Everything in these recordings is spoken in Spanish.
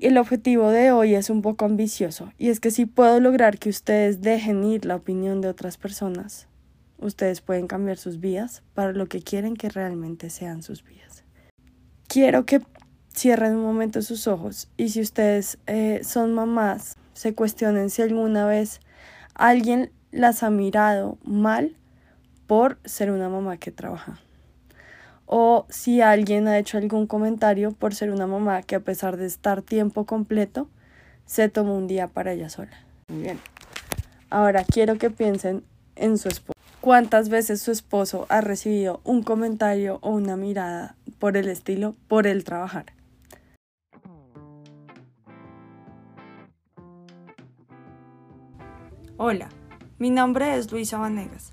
El objetivo de hoy es un poco ambicioso, y es que si puedo lograr que ustedes dejen ir la opinión de otras personas, ustedes pueden cambiar sus vidas para lo que quieren que realmente sean sus vidas. Quiero que cierren un momento sus ojos y si ustedes eh, son mamás, se cuestionen si alguna vez alguien las ha mirado mal por ser una mamá que trabaja. O si alguien ha hecho algún comentario por ser una mamá que a pesar de estar tiempo completo, se tomó un día para ella sola. Muy bien. Ahora quiero que piensen en su esposo. ¿Cuántas veces su esposo ha recibido un comentario o una mirada por el estilo, por el trabajar? Hola, mi nombre es Luisa Vanegas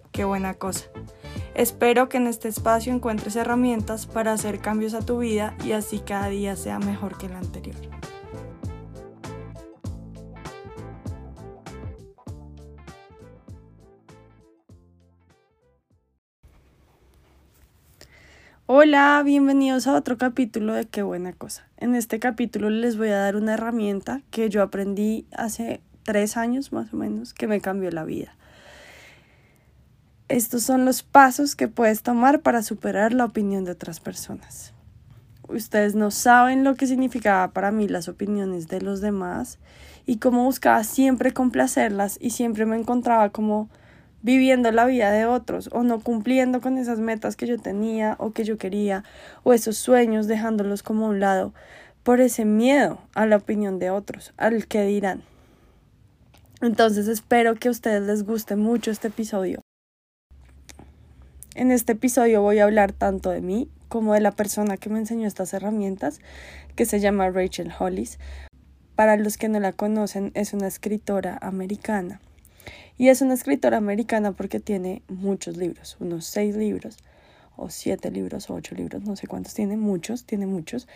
qué buena cosa. Espero que en este espacio encuentres herramientas para hacer cambios a tu vida y así cada día sea mejor que el anterior. Hola, bienvenidos a otro capítulo de Qué buena cosa. En este capítulo les voy a dar una herramienta que yo aprendí hace tres años más o menos que me cambió la vida. Estos son los pasos que puedes tomar para superar la opinión de otras personas. Ustedes no saben lo que significaba para mí las opiniones de los demás y cómo buscaba siempre complacerlas y siempre me encontraba como viviendo la vida de otros o no cumpliendo con esas metas que yo tenía o que yo quería o esos sueños dejándolos como a un lado por ese miedo a la opinión de otros, al que dirán. Entonces espero que a ustedes les guste mucho este episodio. En este episodio voy a hablar tanto de mí como de la persona que me enseñó estas herramientas, que se llama Rachel Hollis. Para los que no la conocen, es una escritora americana y es una escritora americana porque tiene muchos libros, unos seis libros, o siete libros, o ocho libros, no sé cuántos tiene, muchos, tiene muchos.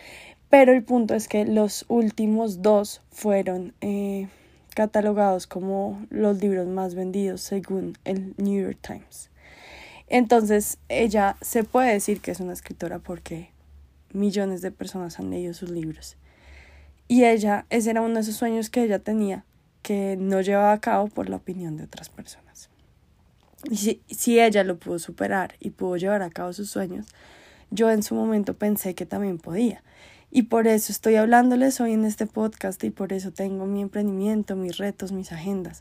Pero el punto es que los últimos dos fueron eh, catalogados como los libros más vendidos según el New York Times. Entonces, ella se puede decir que es una escritora porque millones de personas han leído sus libros. Y ella, ese era uno de esos sueños que ella tenía, que no llevaba a cabo por la opinión de otras personas. Y si, si ella lo pudo superar y pudo llevar a cabo sus sueños, yo en su momento pensé que también podía. Y por eso estoy hablándoles hoy en este podcast y por eso tengo mi emprendimiento, mis retos, mis agendas.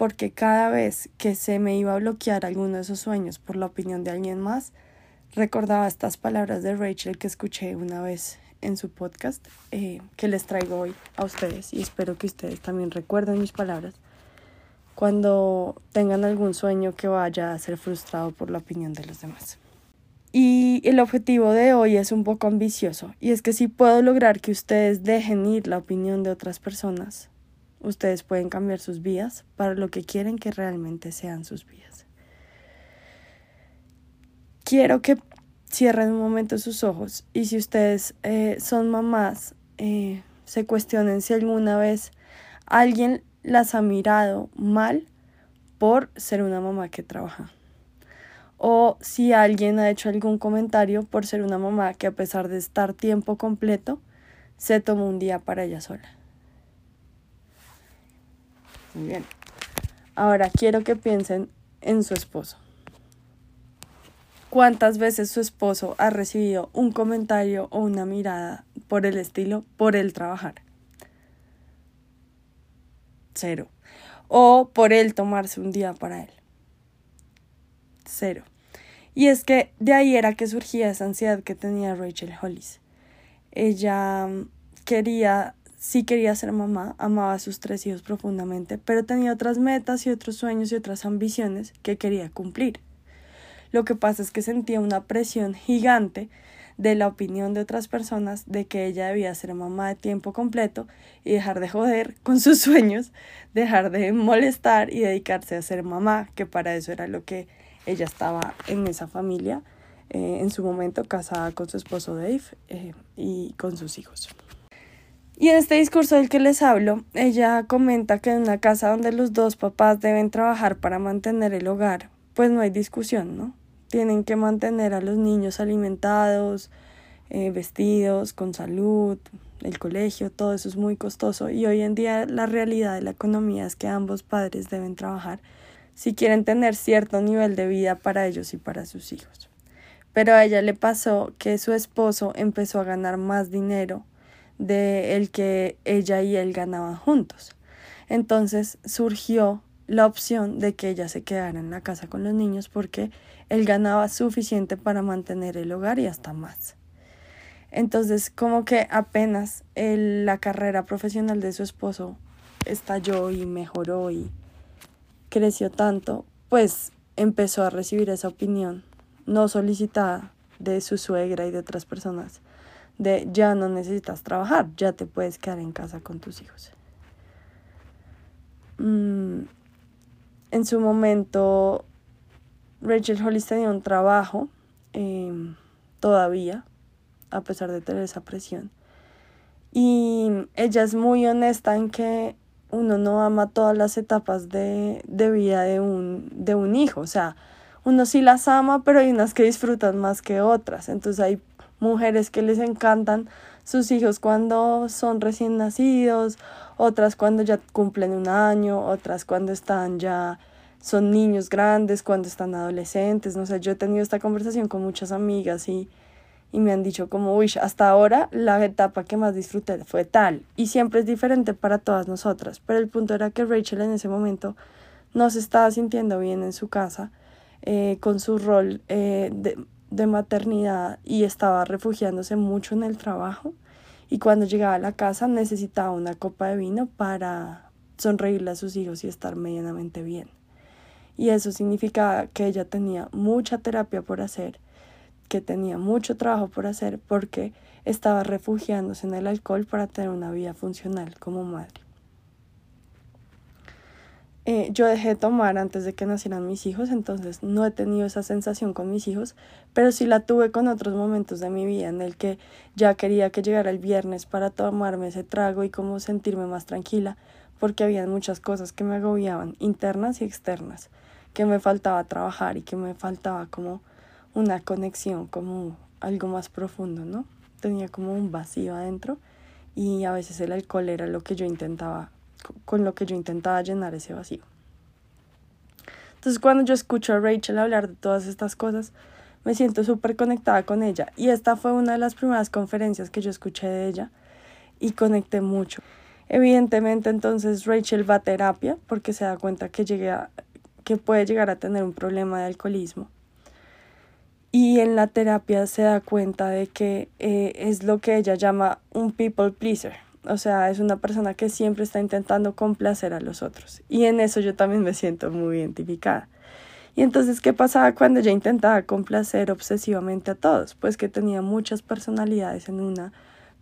Porque cada vez que se me iba a bloquear alguno de esos sueños por la opinión de alguien más, recordaba estas palabras de Rachel que escuché una vez en su podcast eh, que les traigo hoy a ustedes y espero que ustedes también recuerden mis palabras cuando tengan algún sueño que vaya a ser frustrado por la opinión de los demás. Y el objetivo de hoy es un poco ambicioso y es que si puedo lograr que ustedes dejen ir la opinión de otras personas, ustedes pueden cambiar sus vidas para lo que quieren que realmente sean sus vidas. Quiero que cierren un momento sus ojos y si ustedes eh, son mamás, eh, se cuestionen si alguna vez alguien las ha mirado mal por ser una mamá que trabaja. O si alguien ha hecho algún comentario por ser una mamá que a pesar de estar tiempo completo, se tomó un día para ella sola. Muy bien. Ahora quiero que piensen en su esposo. ¿Cuántas veces su esposo ha recibido un comentario o una mirada por el estilo, por el trabajar? Cero. O por él tomarse un día para él. Cero. Y es que de ahí era que surgía esa ansiedad que tenía Rachel Hollis. Ella mm, quería, sí quería ser mamá, amaba a sus tres hijos profundamente, pero tenía otras metas y otros sueños y otras ambiciones que quería cumplir. Lo que pasa es que sentía una presión gigante de la opinión de otras personas de que ella debía ser mamá de tiempo completo y dejar de joder con sus sueños, dejar de molestar y dedicarse a ser mamá, que para eso era lo que ella estaba en esa familia, eh, en su momento casada con su esposo Dave eh, y con sus hijos. Y en este discurso del que les hablo, ella comenta que en una casa donde los dos papás deben trabajar para mantener el hogar, pues no hay discusión, ¿no? Tienen que mantener a los niños alimentados, eh, vestidos, con salud, el colegio, todo eso es muy costoso y hoy en día la realidad de la economía es que ambos padres deben trabajar si quieren tener cierto nivel de vida para ellos y para sus hijos. Pero a ella le pasó que su esposo empezó a ganar más dinero de el que ella y él ganaban juntos. Entonces surgió la opción de que ella se quedara en la casa con los niños porque él ganaba suficiente para mantener el hogar y hasta más. Entonces, como que apenas la carrera profesional de su esposo estalló y mejoró y creció tanto, pues empezó a recibir esa opinión no solicitada de su suegra y de otras personas de ya no necesitas trabajar, ya te puedes quedar en casa con tus hijos. Mm, en su momento, Rachel Hollis tenía un trabajo em, todavía, a pesar de tener esa presión. Y ella es muy honesta en que uno no ama todas las etapas de, de vida de un, de un hijo. O sea, uno sí las ama, pero hay unas que disfrutan más que otras. Entonces hay mujeres que les encantan sus hijos cuando son recién nacidos, otras cuando ya cumplen un año, otras cuando están ya son niños grandes, cuando están adolescentes, no sé, yo he tenido esta conversación con muchas amigas y, y me han dicho como, uy, hasta ahora la etapa que más disfruté fue tal, y siempre es diferente para todas nosotras, pero el punto era que Rachel en ese momento no se estaba sintiendo bien en su casa, eh, con su rol eh, de, de maternidad y estaba refugiándose mucho en el trabajo y cuando llegaba a la casa necesitaba una copa de vino para sonreírle a sus hijos y estar medianamente bien. Y eso significaba que ella tenía mucha terapia por hacer, que tenía mucho trabajo por hacer porque estaba refugiándose en el alcohol para tener una vida funcional como madre. Eh, yo dejé de tomar antes de que nacieran mis hijos, entonces no he tenido esa sensación con mis hijos, pero sí la tuve con otros momentos de mi vida en el que ya quería que llegara el viernes para tomarme ese trago y como sentirme más tranquila, porque había muchas cosas que me agobiaban, internas y externas, que me faltaba trabajar y que me faltaba como una conexión, como algo más profundo, ¿no? Tenía como un vacío adentro y a veces el alcohol era lo que yo intentaba con lo que yo intentaba llenar ese vacío. Entonces cuando yo escucho a Rachel hablar de todas estas cosas, me siento súper conectada con ella. Y esta fue una de las primeras conferencias que yo escuché de ella y conecté mucho. Evidentemente entonces Rachel va a terapia porque se da cuenta que, llegue que puede llegar a tener un problema de alcoholismo. Y en la terapia se da cuenta de que eh, es lo que ella llama un people pleaser o sea, es una persona que siempre está intentando complacer a los otros. Y en eso yo también me siento muy identificada. Y entonces, ¿qué pasaba cuando ella intentaba complacer obsesivamente a todos? Pues que tenía muchas personalidades en una,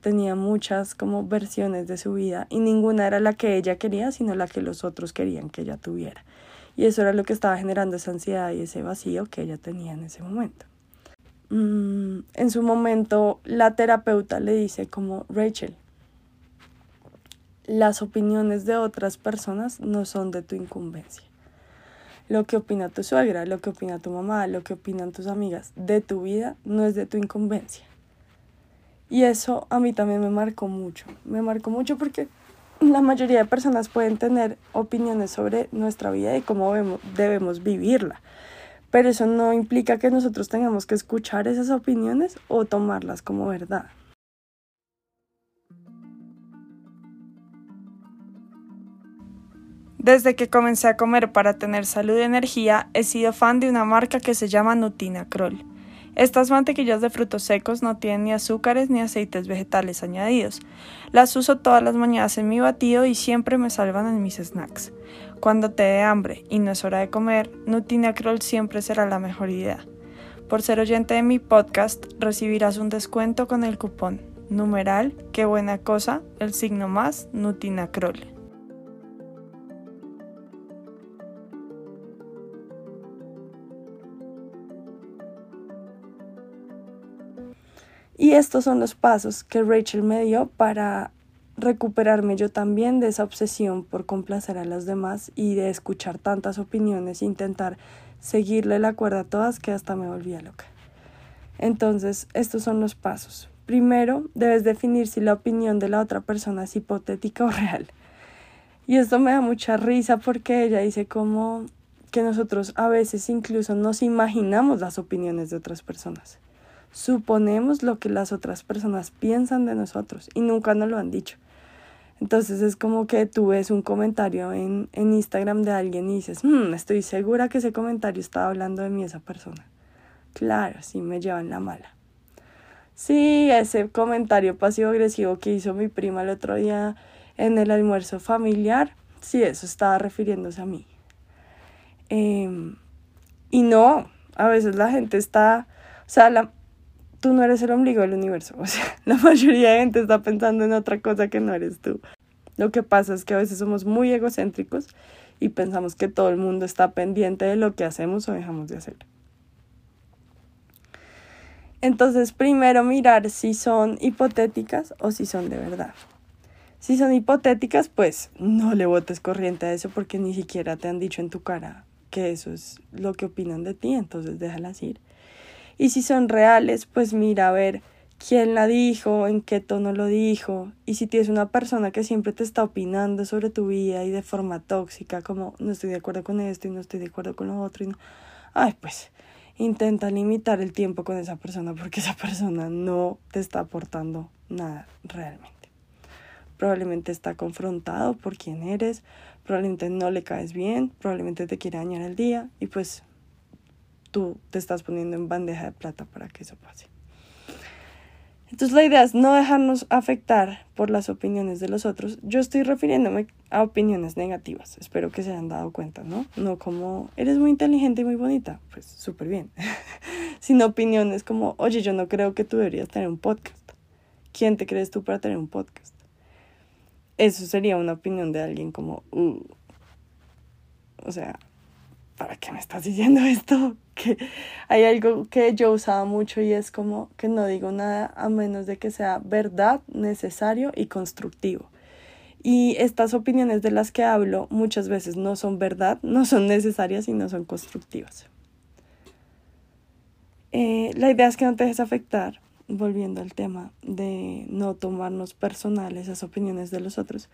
tenía muchas como versiones de su vida y ninguna era la que ella quería, sino la que los otros querían que ella tuviera. Y eso era lo que estaba generando esa ansiedad y ese vacío que ella tenía en ese momento. Mm, en su momento, la terapeuta le dice como, Rachel, las opiniones de otras personas no son de tu incumbencia. Lo que opina tu suegra, lo que opina tu mamá, lo que opinan tus amigas de tu vida no es de tu incumbencia. Y eso a mí también me marcó mucho. Me marcó mucho porque la mayoría de personas pueden tener opiniones sobre nuestra vida y cómo debemos vivirla. Pero eso no implica que nosotros tengamos que escuchar esas opiniones o tomarlas como verdad. Desde que comencé a comer para tener salud y energía, he sido fan de una marca que se llama Nutina Kroll. Estas mantequillas de frutos secos no tienen ni azúcares ni aceites vegetales añadidos. Las uso todas las mañanas en mi batido y siempre me salvan en mis snacks. Cuando te dé hambre y no es hora de comer, Nutina Kroll siempre será la mejor idea. Por ser oyente de mi podcast, recibirás un descuento con el cupón numeral qué buena cosa, el signo más, Nutina Kroll. Y estos son los pasos que Rachel me dio para recuperarme yo también de esa obsesión por complacer a los demás y de escuchar tantas opiniones e intentar seguirle la cuerda a todas que hasta me volvía loca. Entonces, estos son los pasos. Primero, debes definir si la opinión de la otra persona es hipotética o real. Y esto me da mucha risa porque ella dice como que nosotros a veces incluso nos imaginamos las opiniones de otras personas. Suponemos lo que las otras personas piensan de nosotros y nunca nos lo han dicho. Entonces es como que tú ves un comentario en, en Instagram de alguien y dices, hmm, estoy segura que ese comentario estaba hablando de mí esa persona. Claro, sí me llevan la mala. Sí, ese comentario pasivo-agresivo que hizo mi prima el otro día en el almuerzo familiar, sí, eso estaba refiriéndose a mí. Em, y no, a veces la gente está, o sea, la, tú no eres el ombligo del universo. O sea, la mayoría de gente está pensando en otra cosa que no eres tú. Lo que pasa es que a veces somos muy egocéntricos y pensamos que todo el mundo está pendiente de lo que hacemos o dejamos de hacer. Entonces, primero mirar si son hipotéticas o si son de verdad. Si son hipotéticas, pues no le votes corriente a eso porque ni siquiera te han dicho en tu cara que eso es lo que opinan de ti, entonces déjalas ir. Y si son reales, pues mira a ver quién la dijo, en qué tono lo dijo. Y si tienes una persona que siempre te está opinando sobre tu vida y de forma tóxica, como no estoy de acuerdo con esto y no estoy de acuerdo con lo otro, y no, ay, pues intenta limitar el tiempo con esa persona porque esa persona no te está aportando nada realmente. Probablemente está confrontado por quién eres, probablemente no le caes bien, probablemente te quiere dañar el día y pues tú te estás poniendo en bandeja de plata para que eso pase. Entonces la idea es no dejarnos afectar por las opiniones de los otros. Yo estoy refiriéndome a opiniones negativas, espero que se hayan dado cuenta, ¿no? No como eres muy inteligente y muy bonita, pues súper bien, sino opiniones como, oye, yo no creo que tú deberías tener un podcast. ¿Quién te crees tú para tener un podcast? Eso sería una opinión de alguien como, uh, o sea, ¿para qué me estás diciendo esto? Que hay algo que yo usaba mucho y es como que no digo nada a menos de que sea verdad, necesario y constructivo. Y estas opiniones de las que hablo muchas veces no son verdad, no son necesarias y no son constructivas. Eh, la idea es que no te dejes afectar, volviendo al tema de no tomarnos personales esas opiniones de los otros,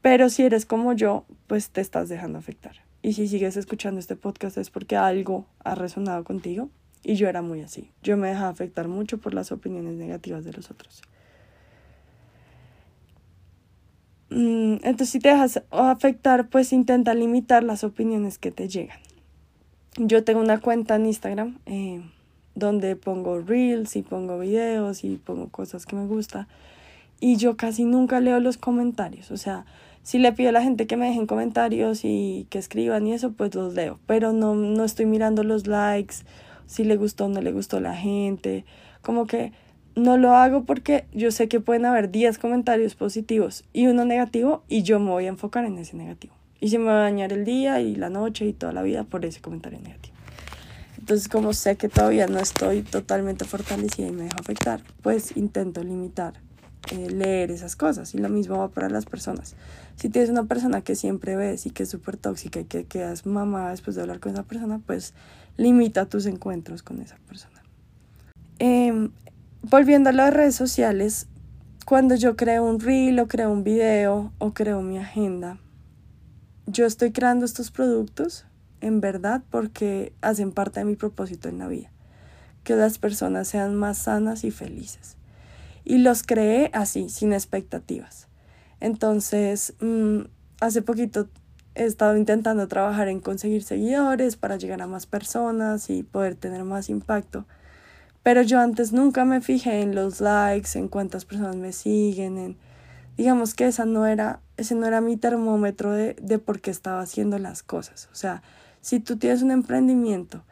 pero si eres como yo, pues te estás dejando afectar. Y si sigues escuchando este podcast es porque algo ha resonado contigo. Y yo era muy así. Yo me dejaba afectar mucho por las opiniones negativas de los otros. Mm, entonces, si te dejas afectar, pues intenta limitar las opiniones que te llegan. Yo tengo una cuenta en Instagram eh, donde pongo reels y pongo videos y pongo cosas que me gusta. Y yo casi nunca leo los comentarios. O sea, si le pido a la gente que me dejen comentarios y que escriban y eso, pues los leo. Pero no, no estoy mirando los likes, si le gustó o no le gustó la gente. Como que no lo hago porque yo sé que pueden haber 10 comentarios positivos y uno negativo y yo me voy a enfocar en ese negativo. Y se me va a dañar el día y la noche y toda la vida por ese comentario negativo. Entonces, como sé que todavía no estoy totalmente fortalecida y me dejo afectar, pues intento limitar eh, leer esas cosas. Y lo mismo va para las personas. Si tienes una persona que siempre ves y que es súper tóxica y que quedas mamá después de hablar con esa persona, pues limita tus encuentros con esa persona. Em, volviendo a las redes sociales, cuando yo creo un reel o creo un video o creo mi agenda, yo estoy creando estos productos en verdad porque hacen parte de mi propósito en la vida. Que las personas sean más sanas y felices y los creé así, sin expectativas. Entonces, mm, hace poquito he estado intentando trabajar en conseguir seguidores para llegar a más personas y poder tener más impacto. Pero yo antes nunca me fijé en los likes, en cuántas personas me siguen, en digamos que esa no era, ese no era mi termómetro de, de por qué estaba haciendo las cosas. O sea, si tú tienes un emprendimiento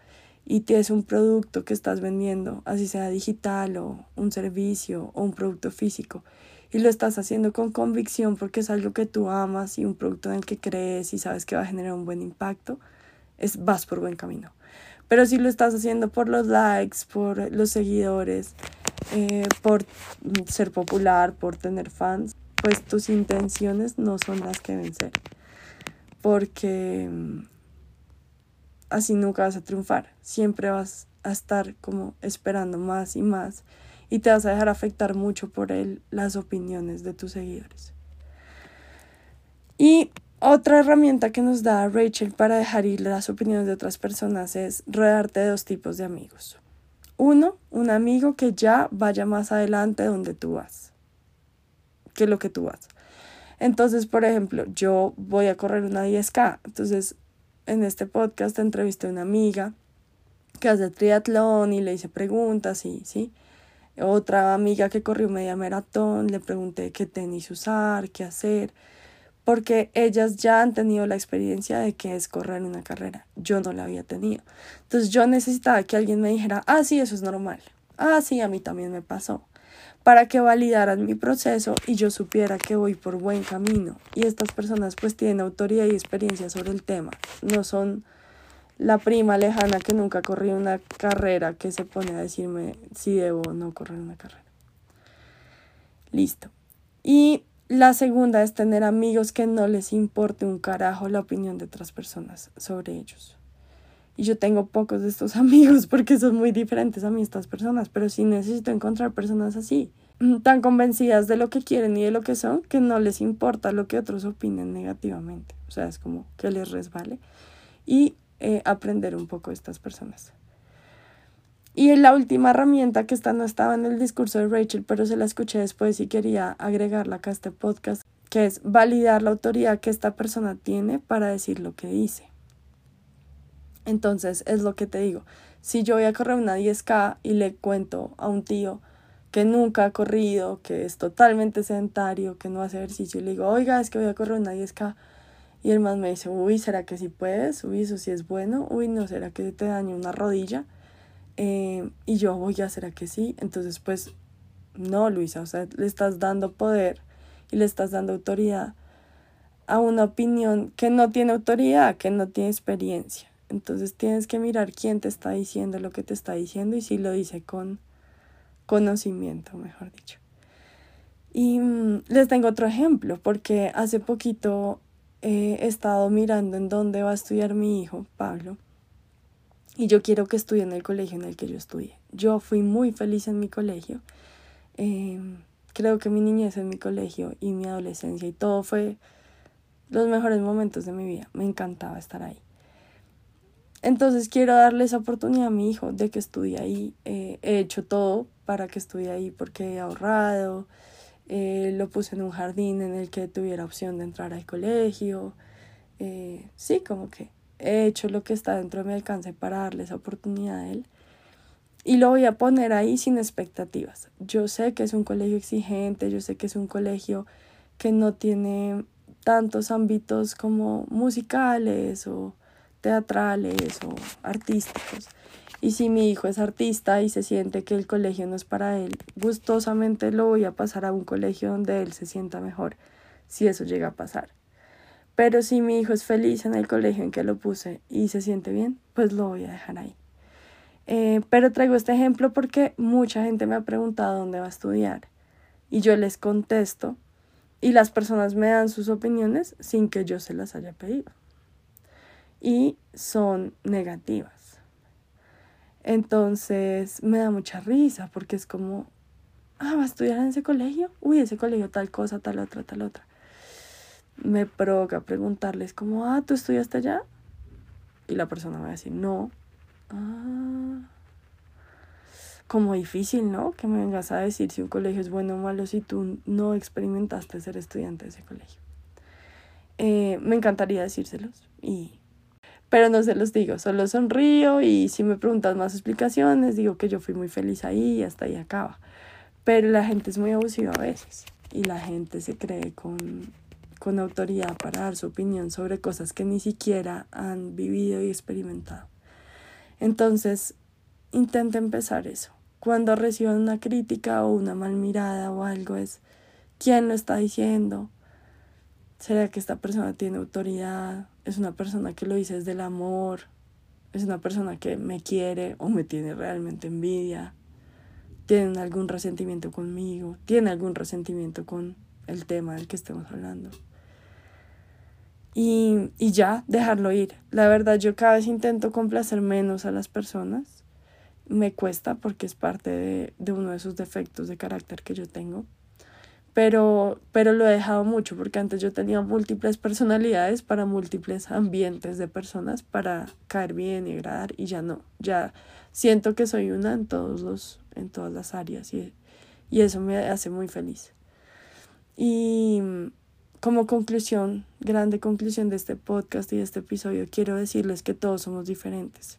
y tienes un producto que estás vendiendo, así sea digital o un servicio o un producto físico, y lo estás haciendo con convicción porque es algo que tú amas y un producto en el que crees y sabes que va a generar un buen impacto, es, vas por buen camino. Pero si lo estás haciendo por los likes, por los seguidores, eh, por ser popular, por tener fans, pues tus intenciones no son las que deben ser. Porque así nunca vas a triunfar. Siempre vas a estar como esperando más y más y te vas a dejar afectar mucho por él las opiniones de tus seguidores. Y otra herramienta que nos da Rachel para dejar ir las opiniones de otras personas es rodearte de dos tipos de amigos. Uno, un amigo que ya vaya más adelante donde tú vas, que lo que tú vas. Entonces, por ejemplo, yo voy a correr una 10K, entonces en este podcast entrevisté a una amiga que hace triatlón y le hice preguntas y sí. Otra amiga que corrió media maratón, le pregunté qué tenis usar, qué hacer, porque ellas ya han tenido la experiencia de qué es correr una carrera. Yo no la había tenido. Entonces yo necesitaba que alguien me dijera, ah, sí, eso es normal. Ah, sí, a mí también me pasó para que validaran mi proceso y yo supiera que voy por buen camino. Y estas personas pues tienen autoridad y experiencia sobre el tema. No son la prima lejana que nunca corrió una carrera que se pone a decirme si debo o no correr una carrera. Listo. Y la segunda es tener amigos que no les importe un carajo la opinión de otras personas sobre ellos. Y yo tengo pocos de estos amigos porque son muy diferentes a mí estas personas, pero sí necesito encontrar personas así, mm, tan convencidas de lo que quieren y de lo que son, que no les importa lo que otros opinen negativamente. O sea, es como que les resbale. Y eh, aprender un poco de estas personas. Y la última herramienta que esta no estaba en el discurso de Rachel, pero se la escuché después y quería agregarla acá a este podcast, que es validar la autoridad que esta persona tiene para decir lo que dice. Entonces, es lo que te digo. Si yo voy a correr una 10K y le cuento a un tío que nunca ha corrido, que es totalmente sedentario, que no hace ejercicio, y le digo, oiga, es que voy a correr una 10K. Y el man me dice, uy, ¿será que sí puedes? Uy, eso sí es bueno. Uy, no, ¿será que te daña una rodilla? Eh, y yo, voy a ¿será que sí? Entonces, pues, no, Luisa, o sea, le estás dando poder y le estás dando autoridad a una opinión que no tiene autoridad, que no tiene experiencia. Entonces tienes que mirar quién te está diciendo lo que te está diciendo y si lo dice con conocimiento, mejor dicho. Y mm, les tengo otro ejemplo, porque hace poquito he estado mirando en dónde va a estudiar mi hijo, Pablo, y yo quiero que estudie en el colegio en el que yo estudié. Yo fui muy feliz en mi colegio. Em, creo que mi niñez en mi colegio y mi adolescencia y todo fue los mejores momentos de mi vida. Me encantaba estar ahí. Entonces quiero darle esa oportunidad a mi hijo de que estudie ahí. Eh, he hecho todo para que estudie ahí porque he ahorrado. Eh, lo puse en un jardín en el que tuviera opción de entrar al colegio. Eh, sí, como que he hecho lo que está dentro de mi alcance para darle esa oportunidad a él. Y lo voy a poner ahí sin expectativas. Yo sé que es un colegio exigente, yo sé que es un colegio que no tiene tantos ámbitos como musicales o teatrales o artísticos. Y si mi hijo es artista y se siente que el colegio no es para él, gustosamente lo voy a pasar a un colegio donde él se sienta mejor, si eso llega a pasar. Pero si mi hijo es feliz en el colegio en que lo puse y se siente bien, pues lo voy a dejar ahí. Eh, pero traigo este ejemplo porque mucha gente me ha preguntado dónde va a estudiar y yo les contesto y las personas me dan sus opiniones sin que yo se las haya pedido y son negativas. Entonces me da mucha risa porque es como, ah, va a estudiar en ese colegio, uy, ese colegio tal cosa, tal otra, tal otra. Me provoca preguntarles como, ah, ¿tú estudiaste allá? Y la persona me va a decir, no. Ah, como difícil, ¿no? Que me vengas a decir si un colegio es bueno o malo si tú no experimentaste ser estudiante de ese colegio. Eh, me encantaría decírselos y pero no se los digo, solo sonrío y si me preguntas más explicaciones, digo que yo fui muy feliz ahí y hasta ahí acaba. Pero la gente es muy abusiva a veces y la gente se cree con, con autoridad para dar su opinión sobre cosas que ni siquiera han vivido y experimentado. Entonces, intenta empezar eso. Cuando reciban una crítica o una mal mirada o algo es, ¿quién lo está diciendo? ¿Será que esta persona tiene autoridad? ¿Es una persona que lo dice desde el amor? ¿Es una persona que me quiere o me tiene realmente envidia? ¿Tiene algún resentimiento conmigo? ¿Tiene algún resentimiento con el tema del que estemos hablando? Y, y ya, dejarlo ir. La verdad, yo cada vez intento complacer menos a las personas. Me cuesta porque es parte de, de uno de esos defectos de carácter que yo tengo. Pero, pero lo he dejado mucho porque antes yo tenía múltiples personalidades para múltiples ambientes de personas para caer bien y agradar y ya no, ya siento que soy una en todos los, en todas las áreas y, y eso me hace muy feliz. Y como conclusión, grande conclusión de este podcast y de este episodio, quiero decirles que todos somos diferentes.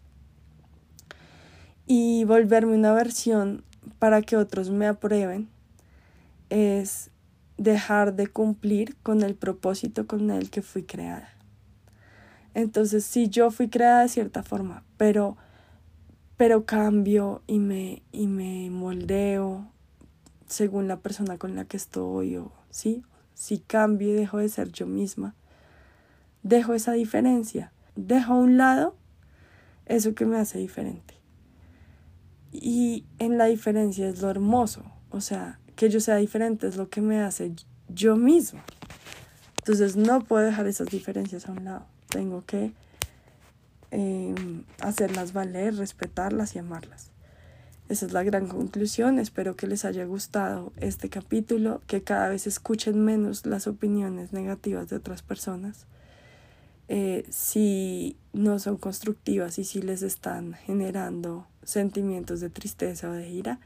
Y volverme una versión para que otros me aprueben es dejar de cumplir con el propósito con el que fui creada. Entonces, sí, yo fui creada de cierta forma, pero, pero cambio y me, y me moldeo según la persona con la que estoy o sí, si cambio y dejo de ser yo misma, dejo esa diferencia, dejo a un lado eso que me hace diferente. Y en la diferencia es lo hermoso, o sea, que yo sea diferente es lo que me hace yo misma. Entonces no puedo dejar esas diferencias a un lado, tengo que em, hacerlas valer, respetarlas y amarlas. Esa es la gran conclusión. Espero que les haya gustado este capítulo, que cada vez escuchen menos las opiniones negativas de otras personas. Eh, si no son constructivas y si les están generando sentimientos de tristeza o de ira,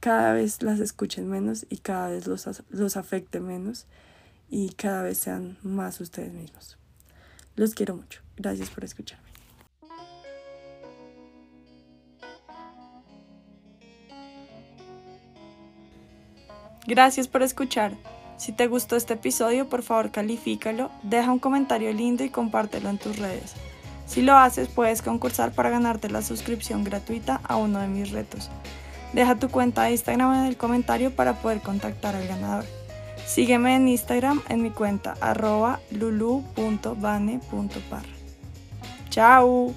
cada vez las escuchen menos y cada vez los, los afecte menos y cada vez sean más ustedes mismos. Los quiero mucho. Gracias por escucharme. Gracias por escuchar. Si te gustó este episodio, por favor califícalo, deja un comentario lindo y compártelo en tus redes. Si lo haces, puedes concursar para ganarte la suscripción gratuita a uno de mis retos. Deja tu cuenta de Instagram en el comentario para poder contactar al ganador. Sígueme en Instagram en mi cuenta arroba lulu.bane.par. ¡Chao!